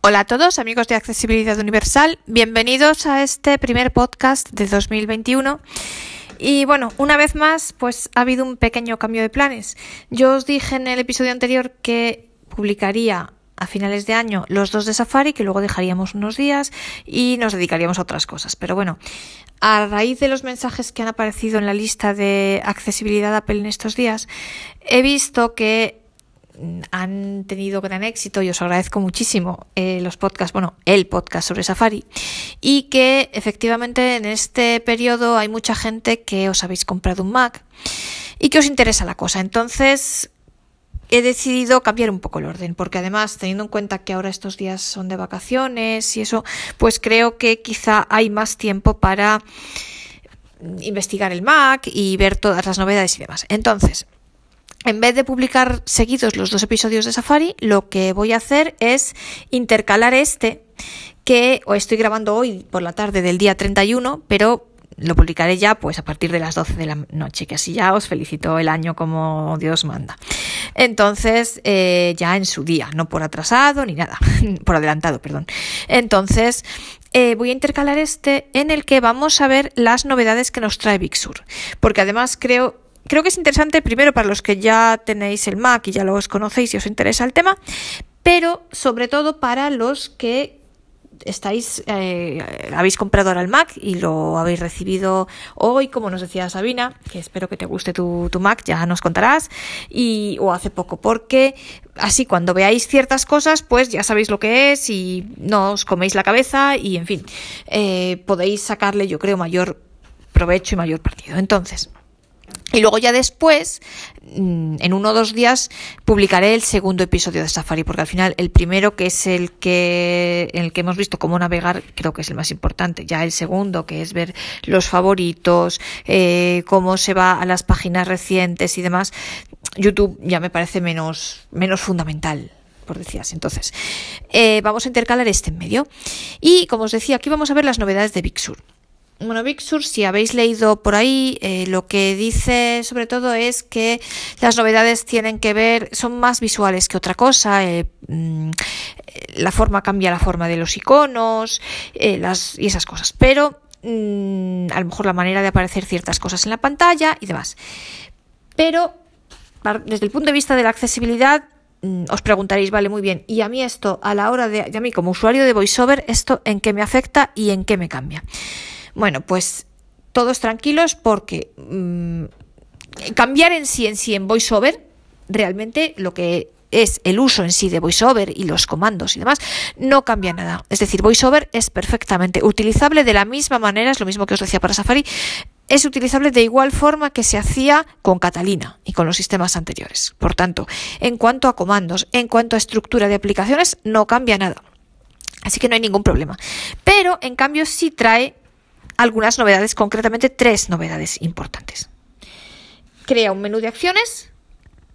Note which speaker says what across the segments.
Speaker 1: Hola a todos, amigos de Accesibilidad Universal. Bienvenidos a este primer podcast de 2021. Y bueno, una vez más, pues ha habido un pequeño cambio de planes. Yo os dije en el episodio anterior que publicaría a finales de año los dos de Safari, que luego dejaríamos unos días y nos dedicaríamos a otras cosas. Pero bueno, a raíz de los mensajes que han aparecido en la lista de accesibilidad Apple en estos días, he visto que han tenido gran éxito y os agradezco muchísimo eh, los podcasts, bueno, el podcast sobre Safari y que efectivamente en este periodo hay mucha gente que os habéis comprado un Mac y que os interesa la cosa. Entonces he decidido cambiar un poco el orden porque además teniendo en cuenta que ahora estos días son de vacaciones y eso, pues creo que quizá hay más tiempo para investigar el Mac y ver todas las novedades y demás. Entonces, en vez de publicar seguidos los dos episodios de Safari, lo que voy a hacer es intercalar este que estoy grabando hoy por la tarde del día 31, pero lo publicaré ya pues a partir de las 12 de la noche, que así ya os felicito el año como Dios manda. Entonces, eh, ya en su día, no por atrasado ni nada, por adelantado, perdón. Entonces, eh, voy a intercalar este en el que vamos a ver las novedades que nos trae Big Sur, porque además creo creo que es interesante primero para los que ya tenéis el Mac y ya los conocéis y os interesa el tema, pero sobre todo para los que estáis eh, habéis comprado ahora el Mac y lo habéis recibido hoy, como nos decía Sabina, que espero que te guste tu, Mac, ya nos contarás, y, o hace poco, porque así cuando veáis ciertas cosas, pues ya sabéis lo que es y no os coméis la cabeza y en fin, eh, podéis sacarle yo creo mayor provecho y mayor partido. Entonces, y luego ya después, mm, en uno o dos días, publicaré el segundo episodio de Safari, porque al final el primero, que es el que, el que hemos visto cómo navegar, creo que es el más importante. Ya el segundo, que es ver los favoritos, eh, cómo se va a las páginas recientes y demás, YouTube ya me parece menos, menos fundamental por decías. Entonces, eh, vamos a intercalar este en medio. Y como os decía, aquí vamos a ver las novedades de Big Sur. Bueno, Big si habéis leído por ahí, eh, lo que dice sobre todo es que las novedades tienen que ver, son más visuales que otra cosa. Eh, mm, la forma cambia la forma de los iconos eh, las, y esas cosas. Pero mm, a lo mejor la manera de aparecer ciertas cosas en la pantalla y demás. Pero desde el punto de vista de la accesibilidad, mm, os preguntaréis, vale, muy bien, y a mí esto, a la hora de, a mí como usuario de VoiceOver, esto en qué me afecta y en qué me cambia. Bueno, pues todos tranquilos porque mm, cambiar en sí en sí en VoiceOver, realmente lo que es el uso en sí de VoiceOver y los comandos y demás, no cambia nada. Es decir, VoiceOver es perfectamente utilizable de la misma manera, es lo mismo que os decía para Safari, es utilizable de igual forma que se hacía con Catalina y con los sistemas anteriores. Por tanto, en cuanto a comandos, en cuanto a estructura de aplicaciones, no cambia nada. Así que no hay ningún problema. Pero, en cambio, sí trae algunas novedades, concretamente tres novedades importantes. Crea un menú de acciones,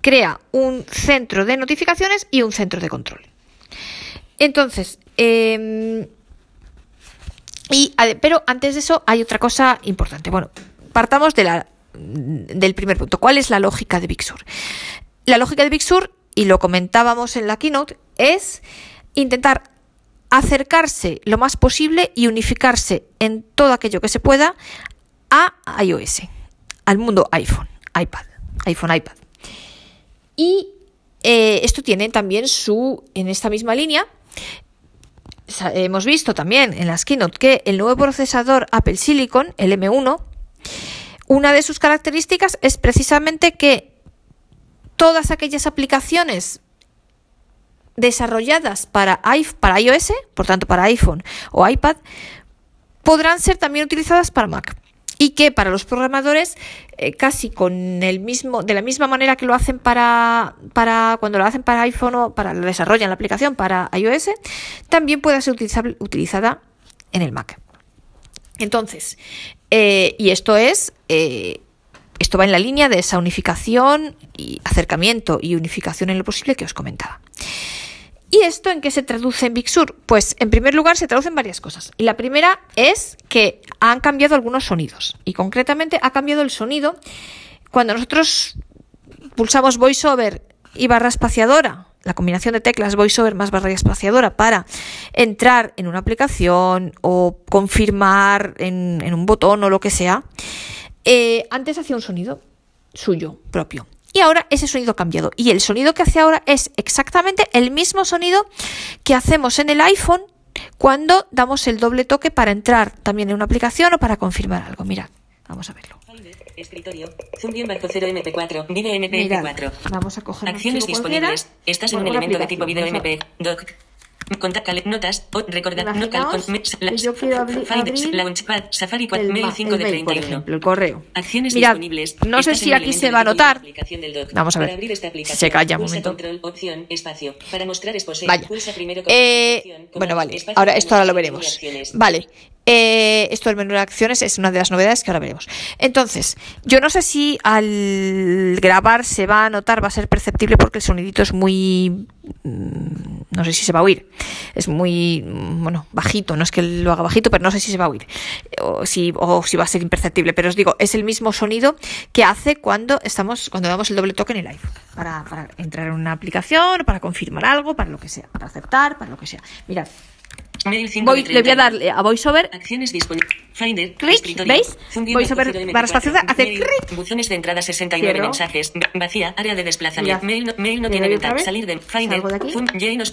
Speaker 1: crea un centro de notificaciones y un centro de control. Entonces, em, y, pero antes de eso hay otra cosa importante. Bueno, partamos de la, del primer punto. ¿Cuál es la lógica de Big Sur? La lógica de Big Sur, y lo comentábamos en la keynote, es intentar acercarse lo más posible y unificarse en todo aquello que se pueda a iOS, al mundo iPhone, iPad, iPhone, iPad. Y eh, esto tiene también su, en esta misma línea, hemos visto también en las keynote que el nuevo procesador Apple Silicon, el M1, una de sus características es precisamente que todas aquellas aplicaciones desarrolladas para, para iOS, por tanto para iPhone o iPad, podrán ser también utilizadas para Mac. Y que para los programadores eh, casi con el mismo de la misma manera que lo hacen para cuando lo hacen para iPhone o para lo desarrollan la aplicación para iOS también pueda ser utilizada en el Mac. Entonces eh, y esto es eh, esto va en la línea de esa unificación y acercamiento y unificación en lo posible que os comentaba ¿Y esto en qué se traduce en Big Sur? Pues en primer lugar se traducen varias cosas. Y la primera es que han cambiado algunos sonidos. Y concretamente ha cambiado el sonido cuando nosotros pulsamos VoiceOver y barra espaciadora la combinación de teclas VoiceOver más barra espaciadora para entrar en una aplicación o confirmar en, un botón o lo que sea, eh, antes hacía un sonido suyo propio. Y ahora ese sonido ha cambiado. Y el sonido que hace ahora es exactamente el mismo sonido que hacemos en el iPhone cuando damos el doble toque para entrar también en una aplicación o para confirmar algo. Mirad, vamos a verlo.
Speaker 2: Escritorio. Zoom 0 MP4. Video MP4.
Speaker 1: Vamos a coger
Speaker 2: Acciones disponibles. Estás en un elemento de tipo video MP. Doc. Notas, recordar, no
Speaker 1: yo quiero abrir,
Speaker 2: abrir Safari 4,
Speaker 1: el,
Speaker 2: mail 5 de 31.
Speaker 1: Por ejemplo, el correo.
Speaker 2: Acciones
Speaker 1: Mirad,
Speaker 2: disponibles.
Speaker 1: No sé si aquí se va a notar. Vamos a ver. Se calla un momento.
Speaker 2: Control, opción, espacio. Para mostrar expose,
Speaker 1: Vaya.
Speaker 2: pulsa primero
Speaker 1: eh, bueno, vale. Ahora esto ahora lo veremos. Vale. Eh, esto del menú de acciones es una de las novedades que ahora veremos. Entonces, yo no sé si al grabar se va a notar, va a ser perceptible porque el sonidito es muy... Mm, no sé si se va a oír. Es muy, mm, bueno, bajito. No es que lo haga bajito, pero no sé si se va a oír. O si, o si va a ser imperceptible. Pero os digo, es el mismo sonido que hace cuando estamos, cuando damos el doble toque en el iPhone. Para, para entrar en una aplicación, para confirmar algo, para lo que sea. Para aceptar, para lo que sea. Mirad. Voy, le voy a darle a VoiceOver.
Speaker 2: Acciones disponibles. Finder.
Speaker 1: Click, ¿veis? VoiceOver barra espaciosa hace clic.
Speaker 2: Buzones de entrada 69 Cierro. mensajes. Vacía. Área de desplazamiento. Mail no, mail no tiene ventana. Salir de Finder.
Speaker 1: Salgo de aquí.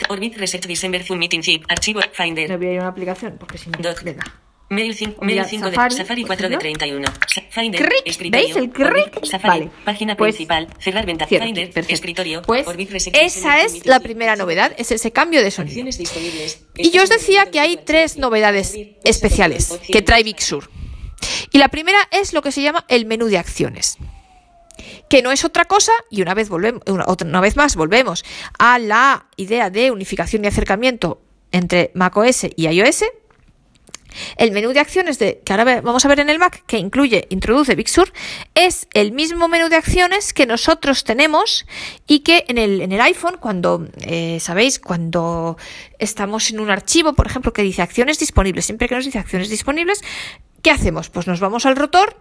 Speaker 2: Orbit, Reset, December, Zoom, Meeting, Zip. Archivo, Finder.
Speaker 1: Le voy a ir a una aplicación porque si no,
Speaker 2: Doc.
Speaker 1: da.
Speaker 2: Mail 5,
Speaker 1: Mira,
Speaker 2: mail 5
Speaker 1: Safari,
Speaker 2: de Safari 4 de 31. Finder,
Speaker 1: Cric,
Speaker 2: escritorio.
Speaker 1: ¿veis el cric?
Speaker 2: Safari,
Speaker 1: Vale.
Speaker 2: página
Speaker 1: Pues,
Speaker 2: principal. Cerrar.
Speaker 1: Cierto,
Speaker 2: Finder,
Speaker 1: perfecto.
Speaker 2: escritorio.
Speaker 1: Pues esa es la primera novedad, es ese cambio de sonido. Y yo os decía que hay tres novedades especiales que trae Big Sur. Y la primera es lo que se llama el menú de acciones. Que no es otra cosa, y una vez, volvemos, una, otra- una vez más volvemos a la idea de unificación y acercamiento entre macOS y iOS. El menú de acciones de, que ahora vamos a ver en el Mac, que incluye, introduce Big Sur, es el mismo menú de acciones que nosotros tenemos y que en el, en el iPhone, cuando, eh, sabéis, cuando estamos en un archivo, por ejemplo, que dice acciones disponibles, siempre que nos dice acciones disponibles, ¿qué hacemos? Pues nos vamos al rotor,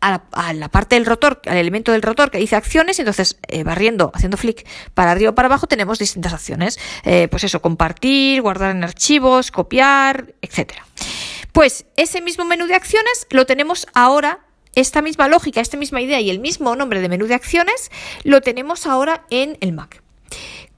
Speaker 1: a la, a la parte del rotor, al elemento del rotor que dice acciones, y entonces eh, barriendo, haciendo flick para arriba o para abajo, tenemos distintas acciones. Eh, pues eso, compartir, guardar en archivos, copiar, etcétera. Pues ese mismo menú de acciones lo tenemos ahora, esta misma lógica, esta misma idea y el mismo nombre de menú de acciones, lo tenemos ahora en el Mac.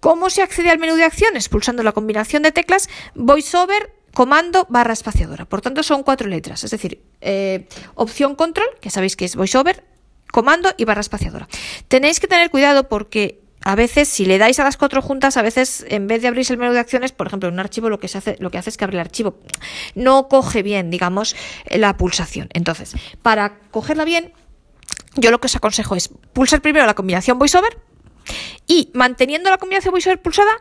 Speaker 1: ¿Cómo se accede al menú de acciones? Pulsando la combinación de teclas VoiceOver comando barra espaciadora. Por tanto, son cuatro letras, es decir, eh, opción control, que sabéis que es VoiceOver, comando y barra espaciadora. Tenéis que tener cuidado porque a veces, si le dais a las cuatro juntas, a veces en vez de abrirse el menú de acciones, por ejemplo, en un archivo lo que se hace, lo que hace es que abre el archivo. No coge bien, digamos, la pulsación. Entonces, para cogerla bien, yo lo que os aconsejo es pulsar primero la combinación VoiceOver y manteniendo la combinación VoiceOver pulsada,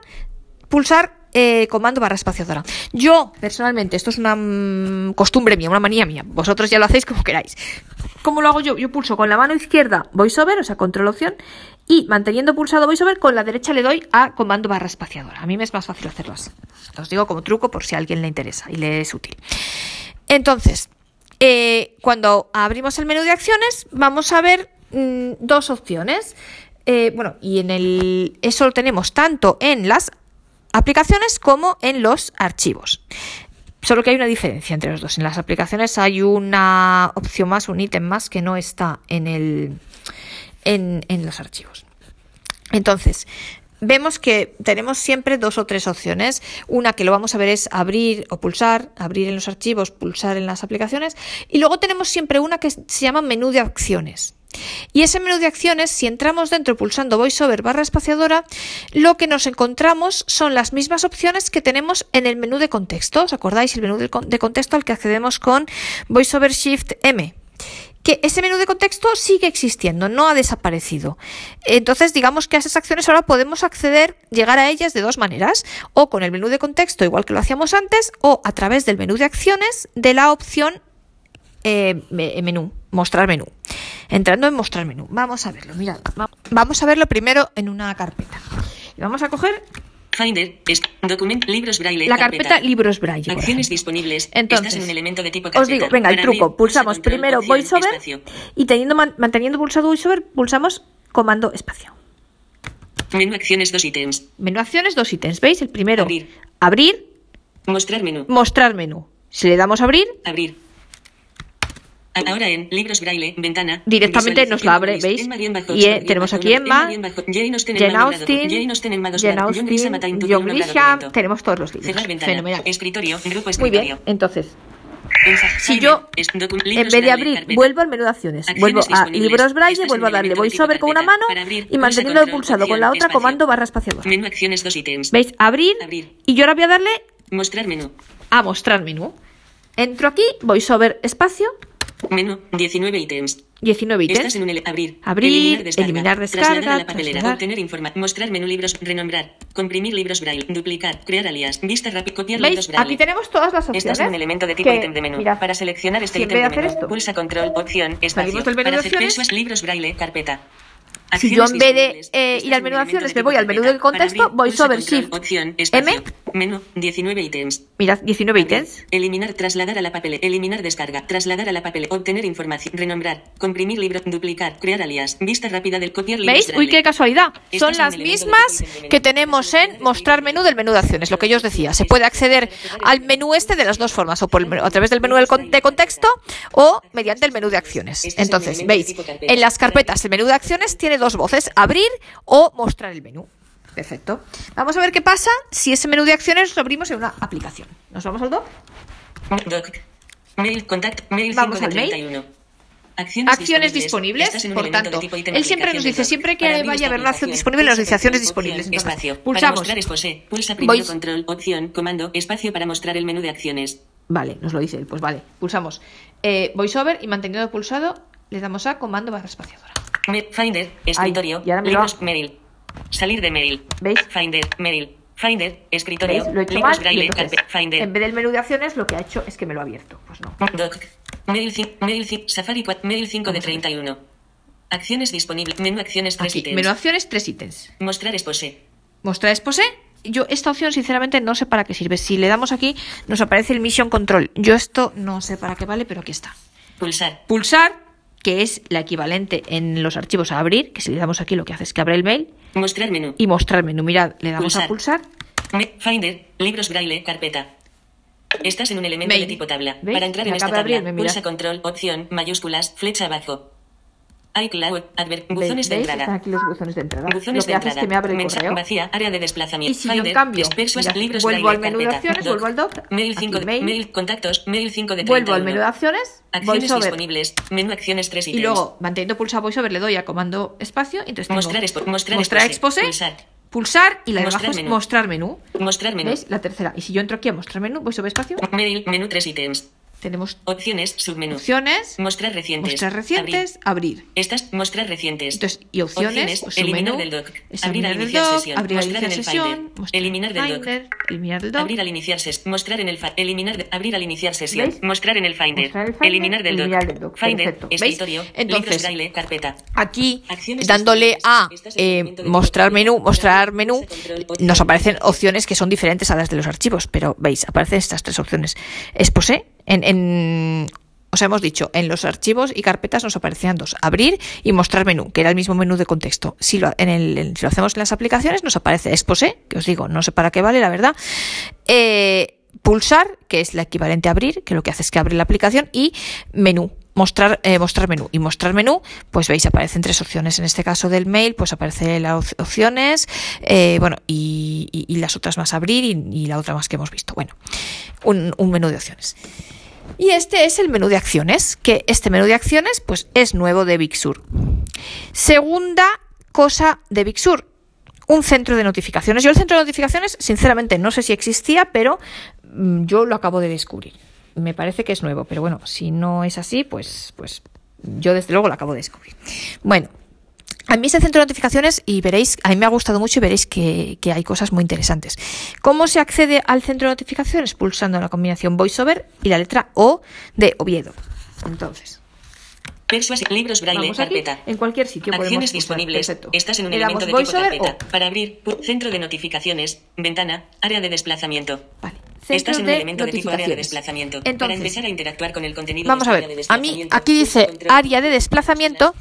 Speaker 1: pulsar eh, comando barra espaciadora. Yo, personalmente, esto es una mm, costumbre mía, una manía mía. Vosotros ya lo hacéis como queráis. ¿Cómo lo hago yo? Yo pulso con la mano izquierda VoiceOver, o sea, control opción, y manteniendo pulsado VoiceOver, con la derecha le doy a comando barra espaciadora. A mí me es más fácil hacerlo así. Os digo como truco por si a alguien le interesa y le es útil. Entonces, eh, cuando abrimos el menú de acciones, vamos a ver mm, dos opciones. Eh, bueno, y en el eso lo tenemos tanto en las aplicaciones como en los archivos. Solo que hay una diferencia entre los dos. En las aplicaciones hay una opción más, un ítem más que no está en el en, en los archivos. Entonces, vemos que tenemos siempre dos o tres opciones. Una que lo vamos a ver es abrir o pulsar, abrir en los archivos, pulsar en las aplicaciones. Y luego tenemos siempre una que se llama menú de acciones. Y ese menú de acciones, si entramos dentro pulsando VoiceOver barra espaciadora, lo que nos encontramos son las mismas opciones que tenemos en el menú de contexto. ¿Os acordáis? El menú de con- de contexto al que accedemos con VoiceOver Shift M que ese menú de contexto sigue existiendo, no ha desaparecido. Entonces, digamos que a esas acciones ahora podemos acceder, llegar a ellas de dos maneras, o con el menú de contexto, igual que lo hacíamos antes, o a través del menú de acciones de la opción eh, me- menú, mostrar menú. Entrando en mostrar menú. Vamos a verlo, mirad. va- Vamos a verlo primero en una carpeta. Y vamos a coger
Speaker 2: Finder, es, libros braille.
Speaker 1: la carpeta libros braille.
Speaker 2: Acciones disponibles.
Speaker 1: Entonces,
Speaker 2: Estás en un elemento de tipo
Speaker 1: Os
Speaker 2: carpeta.
Speaker 1: digo, venga, el truco.
Speaker 2: pulsa
Speaker 1: Pulsamos
Speaker 2: control,
Speaker 1: primero VoiceOver y teniendo man- manteniendo pulsado VoiceOver, pulsamos comando espacio.
Speaker 2: Menú acciones dos ítems.
Speaker 1: Menú acciones, dos ítems. ¿Veis? El primero,
Speaker 2: Abrir.
Speaker 1: abrir,
Speaker 2: Mostrar menú.
Speaker 1: mostrar menú. Si le damos a abrir,
Speaker 2: Abrir. Ahora en libros braille, ventana.
Speaker 1: Directamente nos la abre, ¿veis? Y, eh, tenemos aquí Emma,
Speaker 2: Jane Austen, Doblado,
Speaker 1: Austen,
Speaker 2: John Grisham,
Speaker 1: tenemos todos los libros. Fenomenal.
Speaker 2: Escritorio, grupo
Speaker 1: Muy bien, entonces, si yo en vez de abrir, vuelvo al menú de acciones, vuelvo a libros braille, vuelvo a darle voiceover con una mano y manteniendo pulsado con la otra comando barra espaciador.
Speaker 2: Menú acciones dos ítems.
Speaker 1: ¿Veis? Abrir,
Speaker 2: Abrir.
Speaker 1: y yo ahora voy a darle
Speaker 2: Mostrar menú.
Speaker 1: a mostrar menú. Entro aquí, voiceover espacio,
Speaker 2: Menú, 19 ítems.
Speaker 1: 19
Speaker 2: Estás
Speaker 1: ítems.
Speaker 2: en un abrir,
Speaker 1: Abrir, eliminar descarga,
Speaker 2: trasladar a la papelera, obtener información, mostrar menú libros, renombrar, comprimir libros braille, duplicar, crear alias, vista rápida, copiar libros braille.
Speaker 1: Aquí tenemos todas las opciones.
Speaker 2: Estás en un elemento de tipo ítem de menú.
Speaker 1: mirad,
Speaker 2: Para seleccionar este ítem de
Speaker 1: de
Speaker 2: menú,
Speaker 1: esto,
Speaker 2: pulsa control, opción, espacio.
Speaker 1: Del
Speaker 2: Para
Speaker 1: de
Speaker 2: hacer pesos, libros braille, carpeta.
Speaker 1: Si yo en vez de eh,
Speaker 2: Estás
Speaker 1: ir al
Speaker 2: en
Speaker 1: menú de acciones, me voy al menú del contexto, voy sobre Shift. M.
Speaker 2: Menú, 19 ítems.
Speaker 1: Mirad, 19 ítems.
Speaker 2: Eliminar, trasladar a la papel, eliminar descarga, trasladar a la papel, obtener información, renombrar, comprimir libro, duplicar, crear alias, vista rápida del copiar libros.
Speaker 1: ¿Veis? Uy, qué casualidad.
Speaker 2: Este
Speaker 1: Son las mismas
Speaker 2: menú.
Speaker 1: que tenemos en mostrar menú del menú de acciones, lo que yo os decía. Se puede acceder al menú este de las dos formas, o por el menú- a través del menú de contexto o mediante el menú de acciones.
Speaker 2: Este
Speaker 1: Entonces, veis, en las carpetas el menú de acciones tiene dos voces, abrir o mostrar el menú. Perfecto. Vamos a ver qué pasa si ese menú de acciones lo abrimos en una aplicación. ¿Nos vamos al doc?
Speaker 2: Doc. Mail, contact, mail
Speaker 1: Vamos
Speaker 2: 5 de
Speaker 1: al mail.
Speaker 2: 31. Acciones,
Speaker 1: Acciones disponibles,
Speaker 2: un
Speaker 1: por tanto, él siempre nos dice, siempre que
Speaker 2: Para
Speaker 1: vaya a haber una acción disponible, nos dice acciones disponibles. Entonces,
Speaker 2: espacio. Para
Speaker 1: pulsamos.
Speaker 2: mostrar exposé, pulsa primero control, opción, comando, espacio para mostrar el menú de acciones.
Speaker 1: Vale, nos lo dice él. Pues vale, pulsamos eh, voiceover y manteniendo pulsado le damos a comando barra espaciadora.
Speaker 2: Finder, escritorio,
Speaker 1: y ahora me
Speaker 2: libros, mail. Salir de mail.
Speaker 1: ¿Veis?
Speaker 2: Finder, mail. Finder, escritorio,
Speaker 1: ¿Veis? Lo he hecho mal y entonces,
Speaker 2: Finder.
Speaker 1: en vez del menú de acciones lo que ha hecho es que me lo ha abierto. Pues no.
Speaker 2: Doc. Mail 5, mail 5, Safari 4, mail 5 de
Speaker 1: Vamos a ver.
Speaker 2: 31. Acciones disponibles. Menú acciones 3
Speaker 1: Aquí,
Speaker 2: ítems.
Speaker 1: menú acciones, tres ítems.
Speaker 2: Mostrar exposé.
Speaker 1: Mostrar exposé. Yo esta opción sinceramente no sé para qué sirve. Si le damos aquí nos aparece el Mission Control. Yo esto no sé para qué vale, pero aquí está.
Speaker 2: Pulsar.
Speaker 1: Pulsar, que es la equivalente en los archivos a abrir, que si le damos aquí lo que hace es que abre el mail.
Speaker 2: Mostrar menú.
Speaker 1: Y mostrar menú. Mirad, le damos a
Speaker 2: Pulsar. Me- Finder, libros braille, carpeta. Estás en un elemento de tipo tabla.
Speaker 1: ¿Veis?
Speaker 2: Para entrar en esta tabla,
Speaker 1: abrirme,
Speaker 2: pulsa control, opción, mayúsculas, flecha abajo. iCloud, adver, buzones de entrada.
Speaker 1: Aquí los buzones de entrada.
Speaker 2: Buzones
Speaker 1: lo que
Speaker 2: de
Speaker 1: hace es que me abre el
Speaker 2: Mensaje
Speaker 1: correo.
Speaker 2: vacía, área de
Speaker 1: Y
Speaker 2: desplazamiento.
Speaker 1: si yo cambio
Speaker 2: dispersos,
Speaker 1: mira,
Speaker 2: libros
Speaker 1: vuelvo al menú de acciones,
Speaker 2: Doc.
Speaker 1: vuelvo al doc,
Speaker 2: Mail
Speaker 1: aquí
Speaker 2: 5 de,
Speaker 1: mail.
Speaker 2: mail, contactos, mail 5 de 31.
Speaker 1: Vuelvo al menú de acciones,
Speaker 2: Acciones disponibles, menú acciones 3
Speaker 1: Y
Speaker 2: ítems.
Speaker 1: luego, manteniendo pulsado voiceover, le doy a comando espacio. Entonces tengo
Speaker 2: Mostrar expo- mostrar
Speaker 1: exposé,
Speaker 2: pulsar.
Speaker 1: pulsar y la de
Speaker 2: Mostrar
Speaker 1: abajo es mostrar menú.
Speaker 2: Mostrar menú.
Speaker 1: ¿Veis? La tercera. Y si yo entro aquí a mostrar menú, voiceover espacio,
Speaker 2: Mail, menú 3 ítems.
Speaker 1: Tenemos
Speaker 2: Opciones, submenú.
Speaker 1: opciones,
Speaker 2: Mostrar recientes.
Speaker 1: mostrar recientes, abrir.
Speaker 2: Estas, mostrar recientes.
Speaker 1: Entonces, y opciones, pues,
Speaker 2: eliminar del doc. Abrir al iniciar
Speaker 1: doc,
Speaker 2: sesión.
Speaker 1: abrir al
Speaker 2: Mostrar en
Speaker 1: iniciar
Speaker 2: el
Speaker 1: sesión,
Speaker 2: Eliminar del doc.
Speaker 1: Eliminar del doc.
Speaker 2: Abrir al iniciar sesión. Mostrar en el eliminar de- abrir al iniciar sesión.
Speaker 1: ¿Veis?
Speaker 2: Mostrar en el Finder.
Speaker 1: El Finder,
Speaker 2: eliminar del doc.
Speaker 1: del doc.
Speaker 2: Finder, escritorio,
Speaker 1: Entonces,
Speaker 2: braille, carpeta.
Speaker 1: Aquí,
Speaker 2: Acciones
Speaker 1: dándole a eh, mostrar menú, mostrar menú,
Speaker 2: opción.
Speaker 1: nos aparecen opciones que son diferentes a las de los archivos, pero veis, aparecen estas tres opciones. Exposé, en, en, o sea, hemos dicho, en los archivos y carpetas nos aparecían dos, abrir y mostrar menú, que era el mismo menú de contexto. Si lo, en el, si lo hacemos en las aplicaciones, nos aparece exposé, que os digo, no sé para qué vale, la verdad. Eh, pulsar, que es la equivalente a abrir, que lo que hace es que abre la aplicación, y menú. Mostrar, eh, mostrar menú. Y mostrar menú, pues veis, aparecen tres opciones. En este caso del mail, pues aparece las op- opciones, eh, bueno, y las otras más abrir y, y la otra más que hemos visto. Bueno, un, un menú de opciones. Y este es el menú de acciones, que este menú de acciones, pues es nuevo de Big. Segunda cosa de Big un centro de notificaciones. Yo el centro de notificaciones, sinceramente, no sé si existía, pero mm, yo lo acabo de descubrir. Me parece que es nuevo, pero bueno, si no es así, pues, pues yo desde luego lo acabo de descubrir. Bueno, a mí ese centro de notificaciones y veréis, a mí me ha gustado mucho y veréis que, que hay cosas muy interesantes. ¿Cómo se accede al centro de notificaciones? Pulsando la combinación VoiceOver y la letra O de Oviedo. Entonces,
Speaker 2: Persuasión, libros braille,
Speaker 1: vamos aquí,
Speaker 2: carpeta.
Speaker 1: en cualquier sitio
Speaker 2: Acciones disponibles.
Speaker 1: Perfecto.
Speaker 2: Estás en un
Speaker 1: Le
Speaker 2: elemento de tipo carpeta.
Speaker 1: o-
Speaker 2: Para abrir, centro de notificaciones, ventana, área de desplazamiento.
Speaker 1: Vale. Centro
Speaker 2: Estás en un elemento de tipo área de desplazamiento. Para
Speaker 1: Entonces,
Speaker 2: empezar a interactuar con el contenido
Speaker 1: vamos a ver.
Speaker 2: de
Speaker 1: A mí aquí dice
Speaker 2: control,
Speaker 1: área de desplazamiento,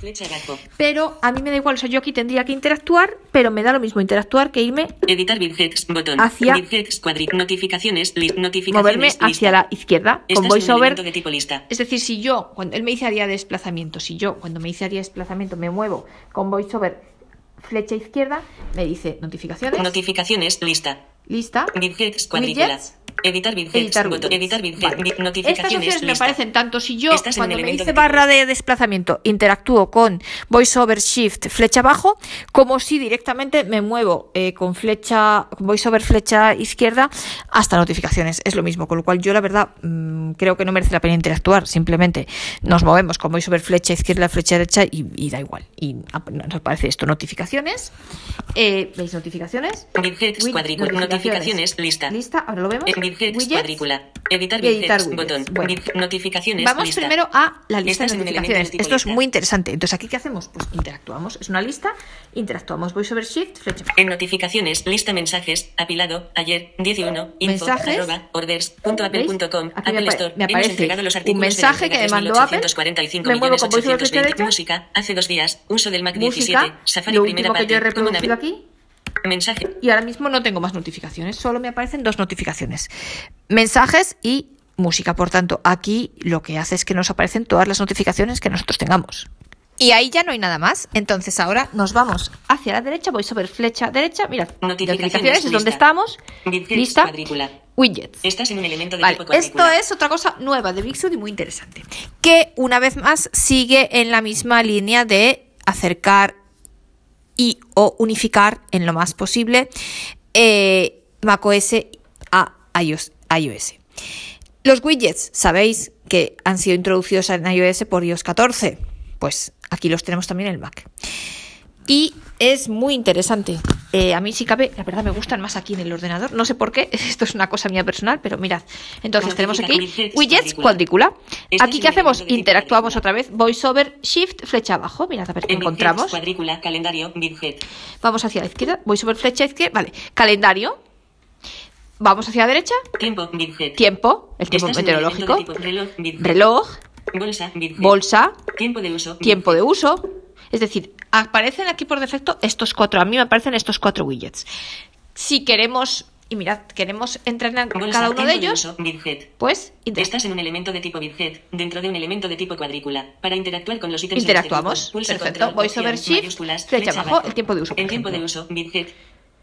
Speaker 1: pero a mí me da igual. O sea, yo aquí tendría que interactuar, pero me da lo mismo interactuar que irme,
Speaker 2: Editar widgets, botón.
Speaker 1: Hacia-
Speaker 2: Widgets, notificaciones, list, notificaciones,
Speaker 1: moverme
Speaker 2: lista.
Speaker 1: hacia la izquierda con VoiceOver.
Speaker 2: de tipo lista.
Speaker 1: Es decir, si yo, cuando él me dice área de desplazamiento, si yo, cuando me dice área de desplazamiento, me muevo con VoiceOver flecha izquierda, me dice notificaciones,
Speaker 2: Notificaciones, lista.
Speaker 1: lista,
Speaker 2: Widgets, cuadrícula.
Speaker 1: widgets,
Speaker 2: Editar widgets,
Speaker 1: editar widgets.
Speaker 2: Editar widgets,
Speaker 1: Vale. Estas
Speaker 2: notificaciones,
Speaker 1: opciones me parecen tanto si yo,
Speaker 2: Estás
Speaker 1: cuando me dice barra de desplazamiento, interactúo con VoiceOver Shift flecha abajo, como si directamente me muevo eh, con flecha, VoiceOver flecha izquierda hasta notificaciones. Es lo mismo, con lo cual yo la verdad mm, creo que no merece la pena interactuar. Simplemente nos movemos con VoiceOver flecha izquierda, flecha derecha y, y da igual. Y ah, nos aparece esto, notificaciones. Eh, ¿Veis notificaciones?
Speaker 2: Widgets,
Speaker 1: Wid-
Speaker 2: cuadrícula. Notificaciones, lista.
Speaker 1: Lista, ahora lo vemos.
Speaker 2: Eh, Widgets,
Speaker 1: Widgets.
Speaker 2: cuadrícula. Editar
Speaker 1: y editar
Speaker 2: widgets,
Speaker 1: widgets.
Speaker 2: botón.
Speaker 1: Bueno.
Speaker 2: Wid- Notificaciones,
Speaker 1: Vamos
Speaker 2: lista.
Speaker 1: primero a la lista de notificaciones. Esto es muy interesante. Entonces, ¿aquí qué hacemos? Pues interactuamos. Es una lista, interactuamos. VoiceOver Shift, flecha.
Speaker 2: En notificaciones, lista mensajes, apilado, ayer, 11, info, arroba.
Speaker 1: Aquí me
Speaker 2: Apple
Speaker 1: apa-
Speaker 2: Store.
Speaker 1: me aparece
Speaker 2: los
Speaker 1: un
Speaker 2: artículos
Speaker 1: mensaje que me
Speaker 2: entrega
Speaker 1: mandó Apple.
Speaker 2: 3845
Speaker 1: Me muevo
Speaker 2: millones
Speaker 1: con VoiceOver
Speaker 2: 820.
Speaker 1: derecha.
Speaker 2: Música, hace dos días, uso del Mac
Speaker 1: Música,
Speaker 2: 17, Safari
Speaker 1: lo
Speaker 2: primera
Speaker 1: último que yo he reproducido aquí.
Speaker 2: Mensaje,
Speaker 1: Y ahora mismo no tengo más notificaciones, solo me aparecen dos notificaciones. Mensajes y música. Por tanto, aquí lo que hace es que nos aparecen todas las notificaciones que nosotros tengamos. Y ahí ya no hay nada más. Entonces ahora nos vamos hacia la derecha, voy sobre flecha derecha. Mirad,
Speaker 2: Notificaciones,
Speaker 1: notificaciones es donde estamos.
Speaker 2: widgets,
Speaker 1: Lista.
Speaker 2: cuadrícula.
Speaker 1: Widgets.
Speaker 2: Estás en un elemento de
Speaker 1: Vale,
Speaker 2: tipo
Speaker 1: esto es otra cosa nueva de Bixud y muy interesante. Que una vez más sigue en la misma línea de acercar y o unificar en lo más posible eh, macOS a iOS, iOS. Los widgets, sabéis que han sido introducidos en iOS por iOS 14. Pues aquí los tenemos también en el Mac. Y es muy interesante. Eh, a mí, si cabe, la verdad me gustan más aquí en el ordenador. No sé por qué, esto es una cosa mía personal, pero mirad. Entonces tenemos aquí
Speaker 2: Widgets, cuadrícula. Este
Speaker 1: Aquí,
Speaker 2: es
Speaker 1: ¿qué
Speaker 2: un
Speaker 1: hacemos? Interactuamos otra vez. VoiceOver, Shift, flecha abajo. Mirad a ver qué encontramos.
Speaker 2: cuadrícula, calendario, widget.
Speaker 1: Vamos hacia la izquierda. VoiceOver, flecha izquierda. Vale. Calendario. Vamos hacia la derecha.
Speaker 2: Tiempo, widget.
Speaker 1: Tiempo, el tiempo
Speaker 2: un elemento
Speaker 1: meteorológico.
Speaker 2: tipo reloj, Bolsa, widget.
Speaker 1: bolsa,
Speaker 2: Tiempo de uso.
Speaker 1: tiempo de uso. Es decir, aparecen aquí por defecto estos cuatro. A mí me aparecen estos cuatro widgets. Si queremos, y mirad, queremos entrenar
Speaker 2: Bolsa,
Speaker 1: cada uno de ellos,
Speaker 2: widget.
Speaker 1: pues
Speaker 2: Estás en un elemento de tipo widget, dentro de un elemento de tipo cuadrícula. Para interactuar con los ítems
Speaker 1: Interactuamos.
Speaker 2: de este tipo, pulsa
Speaker 1: Perfecto. VoiceOver
Speaker 2: opción,
Speaker 1: Shift, flecha abajo, el tiempo de uso,
Speaker 2: El tiempo de
Speaker 1: ejemplo.
Speaker 2: uso, widget.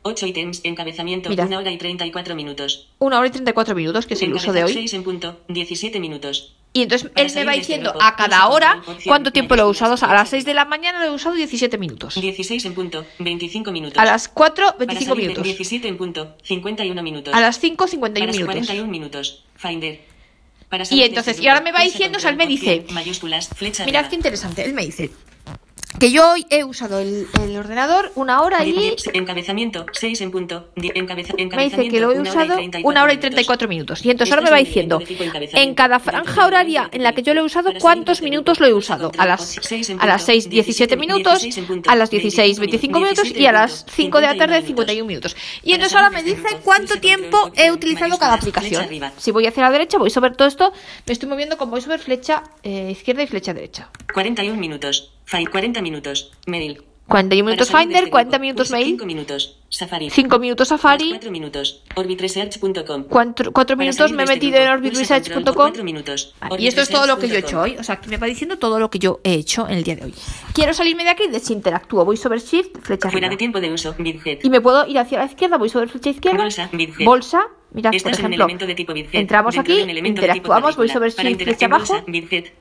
Speaker 2: 8 ítems, encabezamiento,
Speaker 1: Mirad.
Speaker 2: 1 hora y 34 minutos.
Speaker 1: una hora y 34 minutos, que es el uso de hoy.
Speaker 2: 6 en punto, 17 minutos.
Speaker 1: Y entonces él me va
Speaker 2: este
Speaker 1: diciendo a cada hora cuánto tiempo lo he usado. A las
Speaker 2: flecha
Speaker 1: 6 de la mañana lo he usado 17 minutos.
Speaker 2: 16 en punto, 25 minutos.
Speaker 1: A las 4,
Speaker 2: Para
Speaker 1: 25
Speaker 2: salir de
Speaker 1: minutos.
Speaker 2: 17 en punto, 51 minutos.
Speaker 1: A las 5, 51
Speaker 2: Para
Speaker 1: minutos.
Speaker 2: 41 minutos. Finder. Para
Speaker 1: Y
Speaker 2: de
Speaker 1: entonces,
Speaker 2: este
Speaker 1: y ahora me va diciendo, o sea, él me dice, Mirad qué interesante. Él me dice que yo hoy he usado el, el ordenador una hora y
Speaker 2: Encabezamiento, 6 en punto. di- encabeza-
Speaker 1: me dice
Speaker 2: encabezamiento,
Speaker 1: que lo he usado una hora y 34 minutos. Y entonces ahora me va diciendo, en cada franja horaria en la que yo lo he usado, cuántos minutos lo he usado. A las, a las 6, 17 minutos, a las 16, 25 minutos y a las 5 de la tarde, 51 minutos. Y entonces ahora me dice cuánto tiempo he utilizado cada aplicación. Si voy hacia la derecha, voy sobre todo esto, me estoy moviendo con VoiceOver flecha eh, izquierda y flecha derecha.
Speaker 2: 41 minutos. Find 40 minutos. Mail.
Speaker 1: 41 minutos Finder,
Speaker 2: este
Speaker 1: 40
Speaker 2: grupo,
Speaker 1: minutos Mail,
Speaker 2: cinco minutos. Safari.
Speaker 1: 5 minutos Safari,
Speaker 2: 4 minutos. Orbitresearch.com.
Speaker 1: 4,
Speaker 2: Para
Speaker 1: minutos
Speaker 2: salir
Speaker 1: me he
Speaker 2: este
Speaker 1: metido en orbitresearch.com.
Speaker 2: 4
Speaker 1: Y esto es todo lo que yo he hecho hoy. O sea, que me va diciendo todo lo que yo he hecho en el día de hoy. Quiero salirme de aquí, desinteractúo. Voy sobre Shift, flecha
Speaker 2: Fuera
Speaker 1: arriba.
Speaker 2: de tiempo de uso. Widget.
Speaker 1: Y me puedo ir hacia la izquierda, voy sobre flecha izquierda.
Speaker 2: Bolsa, widget.
Speaker 1: Bolsa. Mirad, por
Speaker 2: Estás en un
Speaker 1: ejemplo,
Speaker 2: elemento de tipo widget.
Speaker 1: entramos
Speaker 2: Dentro
Speaker 1: aquí,
Speaker 2: de un elemento de tipo
Speaker 1: interactuamos, voy sobre Shift, flecha abajo.
Speaker 2: bolsa, widget.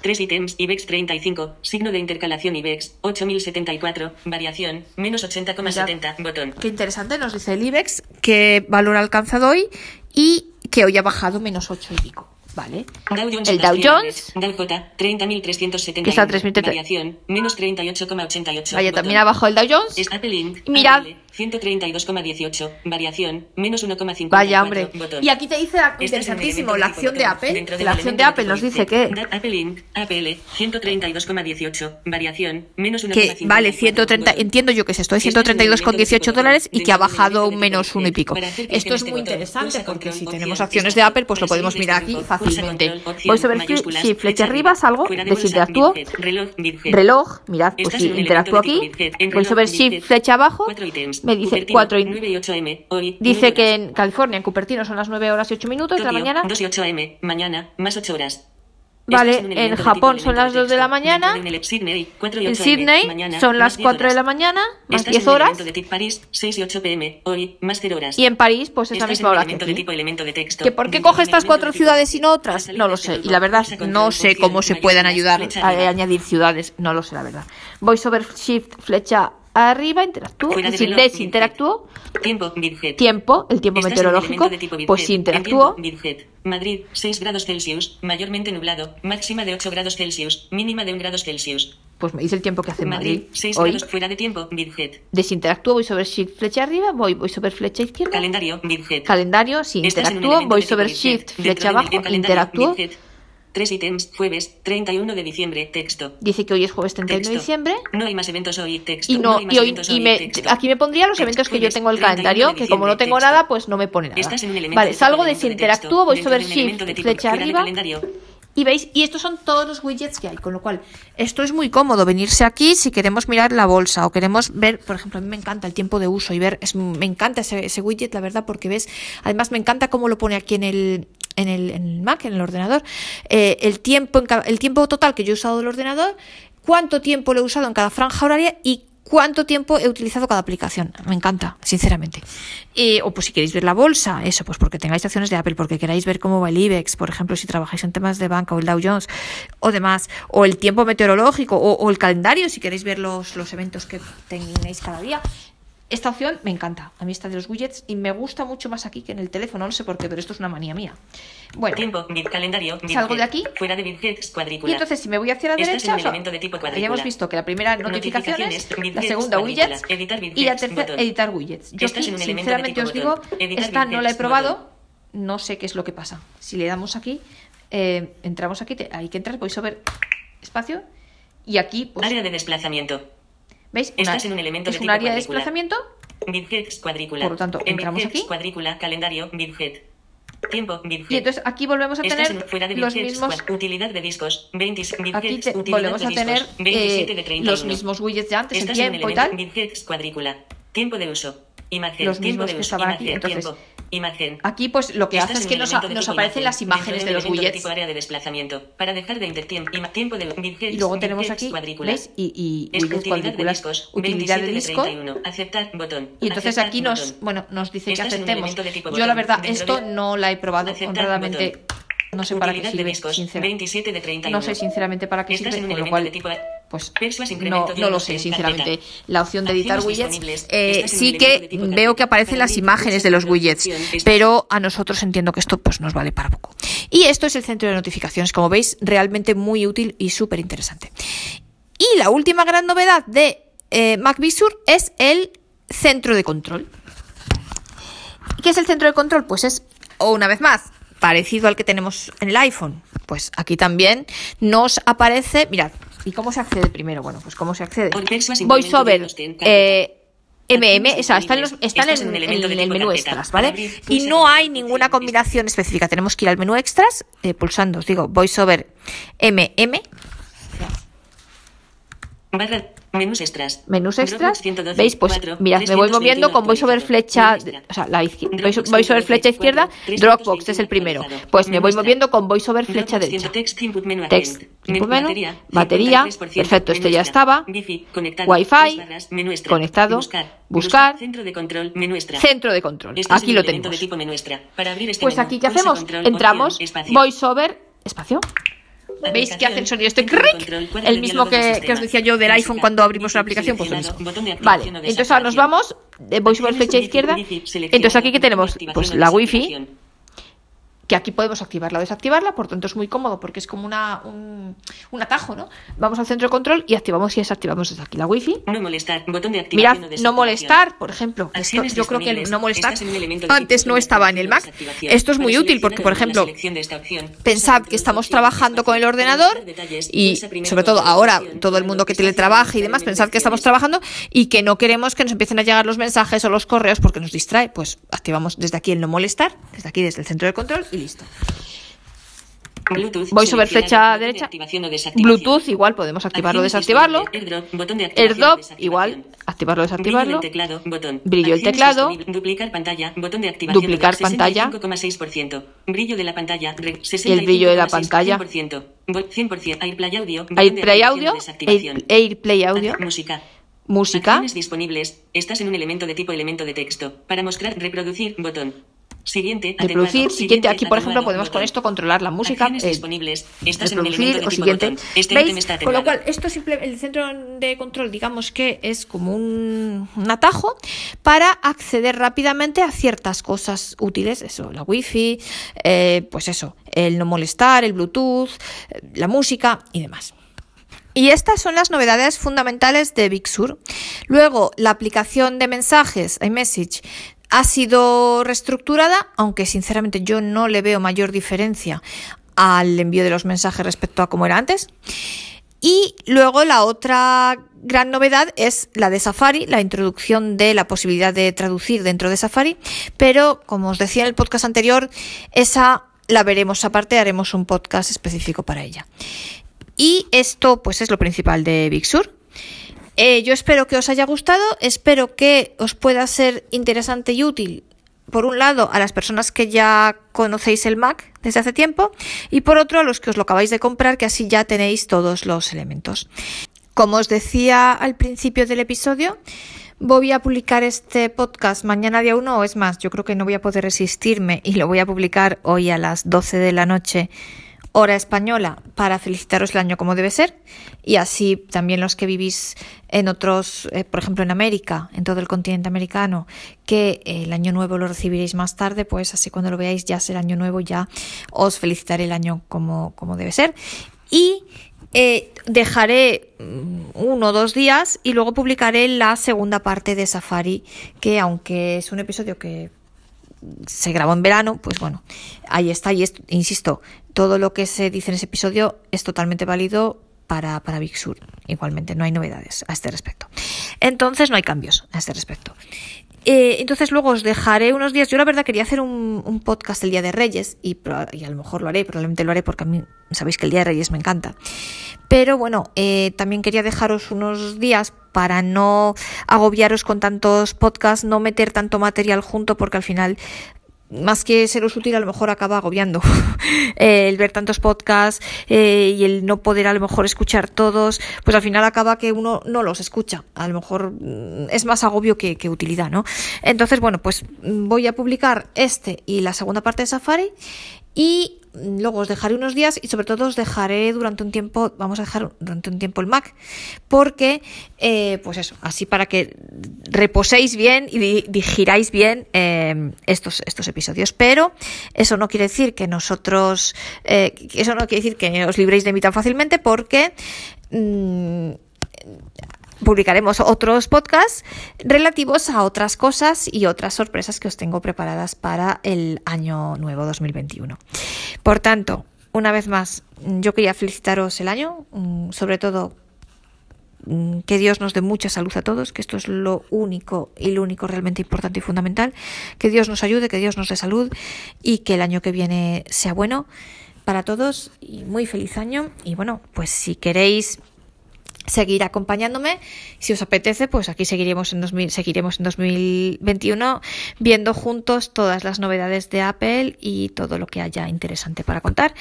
Speaker 2: 3 ítems, IBEX 35, signo de intercalación IBEX, 8074, variación, menos 80,70, botón.
Speaker 1: Qué interesante, nos dice el IBEX qué valor ha alcanzado hoy y que hoy ha bajado menos 8 y pico. Vale.
Speaker 2: Dow Jones
Speaker 1: El Dow Jones,
Speaker 2: Dow J, 30.370.
Speaker 1: Que está a 3.300.
Speaker 2: Variación, menos 38,88.
Speaker 1: vaya,
Speaker 2: botón.
Speaker 1: también abajo el Dow Jones.
Speaker 2: Es Apple Inc.
Speaker 1: Y mirad,
Speaker 2: Apple, 132,18. Variación, menos 1,54.
Speaker 1: Vaya, hombre.
Speaker 2: Botón.
Speaker 1: Y aquí te dice la-
Speaker 2: Este es
Speaker 1: interesantísimo
Speaker 2: elemento
Speaker 1: la acción de. Apple.
Speaker 2: Del
Speaker 1: La acción de Apple nos dice que
Speaker 2: Apple Inc. APL 132,18. Variación, menos 1,54.
Speaker 1: que vale 130,
Speaker 2: Botón.
Speaker 1: entiendo yo que es esto, es
Speaker 2: Este es un
Speaker 1: 132,18
Speaker 2: elemento de
Speaker 1: dólares y que ha bajado un menos uno y
Speaker 2: de
Speaker 1: pico. Esto es
Speaker 2: este
Speaker 1: muy
Speaker 2: botón,
Speaker 1: interesante porque si tenemos acciones de Apple, pues lo podemos mirar
Speaker 2: este
Speaker 1: aquí fácilmente. Voy sobre
Speaker 2: mayúsculas,
Speaker 1: sí, flecha arriba, salgo,
Speaker 2: de
Speaker 1: desinteractúo,
Speaker 2: widget, reloj,
Speaker 1: mirad, pues si interactúo
Speaker 2: de
Speaker 1: aquí, voy sobre
Speaker 2: widget.
Speaker 1: shift flecha abajo, Me dice
Speaker 2: Cupertino,
Speaker 1: 4
Speaker 2: 9 y 8 M. Hoy,
Speaker 1: Dice que en California, en Cupertino, son las 9 horas y 8 minutos de la mañana.
Speaker 2: 2 y 8 AM, mañana, más 8 horas.
Speaker 1: Vale, en Japón son las
Speaker 2: elemento
Speaker 1: 2 de la mañana.
Speaker 2: Dentro de un ele- Sydney, 4 y
Speaker 1: En
Speaker 2: 8 AM,
Speaker 1: Sydney
Speaker 2: mañana,
Speaker 1: son las
Speaker 2: 10
Speaker 1: 4 de la mañana, más
Speaker 2: Estás
Speaker 1: 10
Speaker 2: en un
Speaker 1: horas.
Speaker 2: elemento de tipo París, 6 y 8 pm, hoy, más 0 horas.
Speaker 1: Y en París, pues es la misma hora que
Speaker 2: de
Speaker 1: aquí.
Speaker 2: tipo elemento de texto.
Speaker 1: ¿Que por qué coge estas cuatro ciudades y no otras? No lo sé. Y la verdad, no sé cómo se pueden
Speaker 2: mayúsculas,
Speaker 1: ayudar a añadir ciudades. No lo sé, la verdad. Voy sobre Shift, flecha arriba, interactúo.
Speaker 2: Reloj,
Speaker 1: desinteractúo.
Speaker 2: Tiempo.
Speaker 1: Tiempo, el tiempo
Speaker 2: Estás
Speaker 1: meteorológico.
Speaker 2: de tipo
Speaker 1: Pues si interactúo.
Speaker 2: Madrid, 6 grados Celsius, mayormente nublado, máxima de 8 grados Celsius, mínima de 1 grados Celsius.
Speaker 1: Pues me dice el tiempo que hace
Speaker 2: Madrid,
Speaker 1: Madrid.
Speaker 2: 6
Speaker 1: Hoy
Speaker 2: grados fuera de tiempo,
Speaker 1: desinteractúo, voy sobre Shift, flecha arriba, voy, voy sobre flecha izquierda.
Speaker 2: Calendario.
Speaker 1: Calendario, si interactúo, voy sobre. Shift, flecha abajo, interactúo.
Speaker 2: Tres ítems, jueves, 31 de diciembre, texto.
Speaker 1: Dice que hoy es jueves 31 de
Speaker 2: Texto.
Speaker 1: diciembre.
Speaker 2: No hay más eventos hoy, texto.
Speaker 1: Y no, y hoy, y
Speaker 2: hoy,
Speaker 1: me,
Speaker 2: texto.
Speaker 1: aquí me pondría los
Speaker 2: Texto,
Speaker 1: eventos que yo tengo en el
Speaker 2: 31 de
Speaker 1: calendario, que como no tengo nada, pues no me pone nada. Vale,
Speaker 2: de
Speaker 1: salgo,
Speaker 2: de
Speaker 1: desinteractúo, voy
Speaker 2: texto.
Speaker 1: sobre
Speaker 2: de
Speaker 1: Shift,
Speaker 2: de
Speaker 1: flecha
Speaker 2: de
Speaker 1: arriba. Y veis, y estos son todos los widgets que hay, con lo cual esto es muy cómodo venirse aquí si queremos mirar la bolsa o queremos ver, por ejemplo, a mí me encanta el tiempo de uso y ver, es- me encanta ese, ese widget, la verdad, porque ves, además me encanta cómo lo pone aquí en el, en el, en el Mac, en el ordenador, eh, el, tiempo en cada- el tiempo total que yo he usado del ordenador, cuánto tiempo lo he usado en cada franja horaria y cuánto tiempo he utilizado cada aplicación. Me encanta, sinceramente. O pues si queréis ver la bolsa, eso, pues porque tengáis acciones de Apple, porque queráis ver cómo va el IBEX, por ejemplo, si trabajáis en temas de banca o el Dow Jones o demás, o el tiempo meteorológico o, o el calendario, si queréis ver los, los eventos que tenéis cada día. Esta opción me encanta, a mí esta de los widgets, y me gusta mucho más aquí que en el teléfono, no sé por qué, pero esto es una manía mía. Bueno,
Speaker 2: Tiempo, calendario,
Speaker 1: Salgo de aquí.
Speaker 2: Fuera de widgets, cuadrícula.
Speaker 1: y entonces si me voy hacia la derecha,
Speaker 2: un
Speaker 1: o sea,
Speaker 2: elemento de tipo
Speaker 1: ya
Speaker 2: cuadrícula.
Speaker 1: hemos visto que la primera notificaciones,
Speaker 2: Notificaciones,
Speaker 1: la segunda widgets
Speaker 2: Editar
Speaker 1: y la tercera editar widgets. Yo aquí,
Speaker 2: de
Speaker 1: sinceramente os digo.
Speaker 2: Editar
Speaker 1: esta no la he probado,
Speaker 2: botón.
Speaker 1: no sé qué es lo que pasa. Si le damos aquí, eh, entramos aquí, te- hay que entrar, voy sobre espacio y aquí, pues,
Speaker 2: Área de desplazamiento.
Speaker 1: ¿Veis?
Speaker 2: Estás en un elemento
Speaker 1: es
Speaker 2: de
Speaker 1: un área de desplazamiento
Speaker 2: Widgets, cuadrícula.
Speaker 1: Por lo tanto,
Speaker 2: En
Speaker 1: entramos aquí.
Speaker 2: cuadrícula, calendario, widget. Tiempo, widget.
Speaker 1: y entonces aquí volvemos a tener
Speaker 2: en- fuera de
Speaker 1: los mismos
Speaker 2: utilidad de discos, 20, widgets,
Speaker 1: aquí te- volvemos
Speaker 2: de
Speaker 1: a
Speaker 2: discos,
Speaker 1: tener
Speaker 2: 27
Speaker 1: eh,
Speaker 2: de 31.
Speaker 1: los mismos widgets de antes, el
Speaker 2: Estás en
Speaker 1: y tal.
Speaker 2: widgets, cuadrícula. Tiempo de uso. Imagen.
Speaker 1: Los
Speaker 2: tiempo
Speaker 1: mismos
Speaker 2: de
Speaker 1: que
Speaker 2: uso.
Speaker 1: aquí,
Speaker 2: Imagen,
Speaker 1: entonces,
Speaker 2: tiempo. Imagen.
Speaker 1: Aquí pues lo que
Speaker 2: Estás
Speaker 1: hace es que nos, aparecen las imágenes de los widgets.
Speaker 2: tipo área de desplazamiento. Para dejar de intertiempo. Ima- Tiempo de widgets,
Speaker 1: Y luego tenemos aquí. ¿veis? Y, y widgets cuadrículas, utilidad de
Speaker 2: 27
Speaker 1: disco.
Speaker 2: 31. Aceptar botón.
Speaker 1: Y entonces
Speaker 2: Aceptar,
Speaker 1: aquí nos,
Speaker 2: botón.
Speaker 1: bueno, nos dice que
Speaker 2: un
Speaker 1: aceptemos. Yo la verdad, esto no la he probado
Speaker 2: Aceptar,
Speaker 1: honradamente.
Speaker 2: botón.
Speaker 1: No sé para qué sirve,
Speaker 2: discos,
Speaker 1: sincera-
Speaker 2: 27 de 31.
Speaker 1: No sé sinceramente para qué
Speaker 2: Estás
Speaker 1: sirve, con lo cual, pues no, no lo sé,
Speaker 2: en
Speaker 1: sinceramente. La opción de editar widgets, eh, sí que veo que aparecen las imágenes de los widgets, pero a nosotros entiendo que esto pues nos vale para poco. Y esto es el centro de notificaciones, como veis, realmente muy útil y súper interesante. Y la última gran novedad de eh, Mac Big Sur es el centro de control. ¿Y ¿Qué es el centro de control? Pues es, o una vez más, parecido al que tenemos en el iPhone. Pues aquí también nos aparece, mirad, ¿y cómo se accede primero? Bueno, pues cómo se accede. VoiceOver, eh, MM,
Speaker 2: Acciones
Speaker 1: o sea, están, los- están en,
Speaker 2: en
Speaker 1: el menú extras, ¿vale? Y no hay ninguna combinación específica. Tenemos que ir al menú extras, eh, pulsando, os digo, VoiceOver MM,
Speaker 2: menús extras.
Speaker 1: menús extras,
Speaker 2: Dropbox 112,
Speaker 1: ¿veis? Pues
Speaker 2: 4,
Speaker 1: mirad, me voy
Speaker 2: 321
Speaker 1: moviendo con VoiceOver flecha, o sea, la izquierda, VoiceOver flecha
Speaker 2: 112,
Speaker 1: izquierda,
Speaker 2: 4,
Speaker 1: Dropbox es el primero. Pues me voy moviendo con VoiceOver flecha derecha.
Speaker 2: 100 Text input menú
Speaker 1: Text, input
Speaker 2: Menú, batería,
Speaker 1: batería,
Speaker 2: 53%,
Speaker 1: perfecto, este ya estaba.
Speaker 2: Wi-Fi, conectado, Buscar,
Speaker 1: buscar,
Speaker 2: centro de control.
Speaker 1: Centro de control. Aquí lo tenemos.
Speaker 2: este
Speaker 1: Pues aquí, ¿qué hacemos? Entramos. VoiceOver, espacio. ¿Veis que hace el sonido este cric? El mismo que, que os decía yo del iPhone cuando abrimos
Speaker 2: Wi-Fi
Speaker 1: aplicación, pues lo mismo. Vale, entonces ahora nos vamos de VoiceOver flecha izquierda. Entonces aquí que tenemos pues la Wi-Fi. Que aquí podemos activarla o desactivarla, por tanto es muy cómodo porque es como una, un, un atajo, ¿no? Vamos al centro de control y activamos y desactivamos desde aquí la wifi.
Speaker 2: No molestar, botón de
Speaker 1: Mirad,
Speaker 2: activación o
Speaker 1: no molestar, por ejemplo. Esto, yo creo que el no molestar antes no estaba en el Mac. Esto es muy útil porque, por ejemplo, Pensad que estamos trabajando con el ordenador y sobre todo ahora todo el mundo que teletrabaja y demás,
Speaker 2: en
Speaker 1: pensad que estamos trabajando y que no queremos que nos empiecen a llegar los mensajes o los correos porque nos distrae. Pues activamos desde aquí el no molestar, desde aquí desde el centro de control y listo.
Speaker 2: Bluetooth,
Speaker 1: Voy sobre flecha
Speaker 2: de
Speaker 1: derecha. Bluetooth igual podemos activarlo o desactivarlo.
Speaker 2: AirDrop, de
Speaker 1: igual activarlo o
Speaker 2: Brillo
Speaker 1: desactivarlo.
Speaker 2: del teclado, botón.
Speaker 1: Brillo
Speaker 2: Acciones
Speaker 1: teclado.
Speaker 2: disponibles. Duplicar pantalla, botón de activación.
Speaker 1: Duplicar pantalla.
Speaker 2: 65,6%. Brillo de la pantalla,
Speaker 1: Y el brillo de la
Speaker 2: 65,6%.
Speaker 1: pantalla.
Speaker 2: 100%. Bo- 100%. AirPlay audio.
Speaker 1: AirPlay audio, AirPlay audio,
Speaker 2: Música.
Speaker 1: música.
Speaker 2: Acciones disponibles. Estás en un elemento de tipo elemento de texto. Para mostrar, reproducir, botón. Siguiente,
Speaker 1: Reproducir,
Speaker 2: atenuado.
Speaker 1: siguiente. Aquí, por ejemplo, podemos con esto controlar la música. Eh,
Speaker 2: disponibles. Estás en
Speaker 1: reproducir
Speaker 2: elemento de
Speaker 1: o siguiente.
Speaker 2: Este ítem
Speaker 1: ¿Veis?
Speaker 2: está
Speaker 1: Con lo cual, esto simple, el centro de control, digamos que es como un, un atajo para acceder rápidamente a ciertas cosas útiles. Eso, la wifi, eh, pues eso, el no molestar, el Bluetooth, eh, la música y demás. Y estas son las novedades fundamentales de Big Sur. Luego, la aplicación de mensajes, iMessage, ha sido reestructurada, aunque sinceramente yo no le veo mayor diferencia al envío de los mensajes respecto a como era antes. Y luego la otra gran novedad es la de Safari, la introducción de la posibilidad de traducir dentro de Safari, pero como os decía en el podcast anterior, esa la veremos aparte, haremos un podcast específico para ella. Y esto pues es lo principal de Big Sur. Eh, yo espero que os haya gustado, espero que os pueda ser interesante y útil, por un lado, a las personas que ya conocéis el Mac desde hace tiempo y por otro, a los que os lo acabáis de comprar, que así ya tenéis todos los elementos. Como os decía al principio del episodio, voy a publicar este podcast mañana día 1 o es más, yo creo que no voy a poder resistirme y lo voy a publicar hoy a las 12 de la noche hora española para felicitaros el año como debe ser y así también los que vivís en otros, eh, por ejemplo en América, en todo el continente americano, que el año nuevo lo recibiréis más tarde, pues así cuando lo veáis ya será año nuevo, ya os felicitaré el año como, como debe ser. Y eh, dejaré mm, uno o dos días y luego publicaré la segunda parte de Safari, que aunque es un episodio que se grabó en verano, pues bueno, ahí está. Y esto, insisto, todo lo que se dice en ese episodio es totalmente válido para, para Big Sur. Igualmente, no hay novedades a este respecto. Entonces, no hay cambios a este respecto. Eh, entonces luego os dejaré unos días. Yo la verdad quería hacer un, un podcast el Día de Reyes y, y, a lo mejor lo haré, probablemente lo haré porque a mí sabéis que el Día de Reyes me encanta. Pero bueno, eh, también quería dejaros unos días para no agobiaros con tantos podcasts, no meter tanto material junto porque al final más que seros útil, a lo mejor acaba agobiando el ver tantos podcasts eh, y el no poder a lo mejor escuchar todos, pues al final acaba que uno no los escucha. A lo mejor es más agobio que, que utilidad, ¿no? Entonces, bueno, pues voy a publicar este y la segunda parte de Safari y luego os dejaré unos días y sobre todo os dejaré durante un tiempo, vamos a dejar durante un tiempo el Mac, porque, eh, pues eso, así para que reposéis bien y digiráis bien eh, estos, estos episodios. Pero eso no quiere decir que nosotros, eh, eso no quiere decir que os libréis de mí tan fácilmente, porque... Mmm, publicaremos otros podcasts relativos a otras cosas y otras sorpresas que os tengo preparadas para el año nuevo 2021. Por tanto, una vez más, yo quería felicitaros el año, sobre todo que Dios nos dé mucha salud a todos, que esto es lo único y lo único realmente importante y fundamental, que Dios nos ayude, que Dios nos dé salud y que el año que viene sea bueno para todos y muy feliz año y bueno, pues si queréis seguir acompañándome. Si os apetece, pues aquí seguiremos en, 2000, seguiremos en 2021 viendo juntos todas las novedades de Apple y todo lo que haya interesante para contar.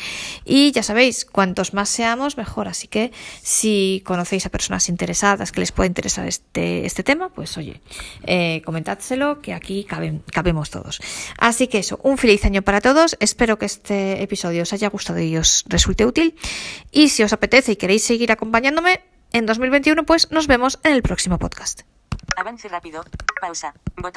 Speaker 1: Y ya sabéis, cuantos más seamos, mejor. Así que si conocéis a personas interesadas que les pueda interesar este, este tema, pues oye, eh, comentádselo, que aquí cabemos todos. Así que eso, un feliz año para todos. Espero que este episodio os haya gustado y os resulte útil. Y si os apetece y queréis seguir acompañándome, en 2021, pues nos vemos en el próximo podcast.
Speaker 2: Avance rápido. Pausa. Botón.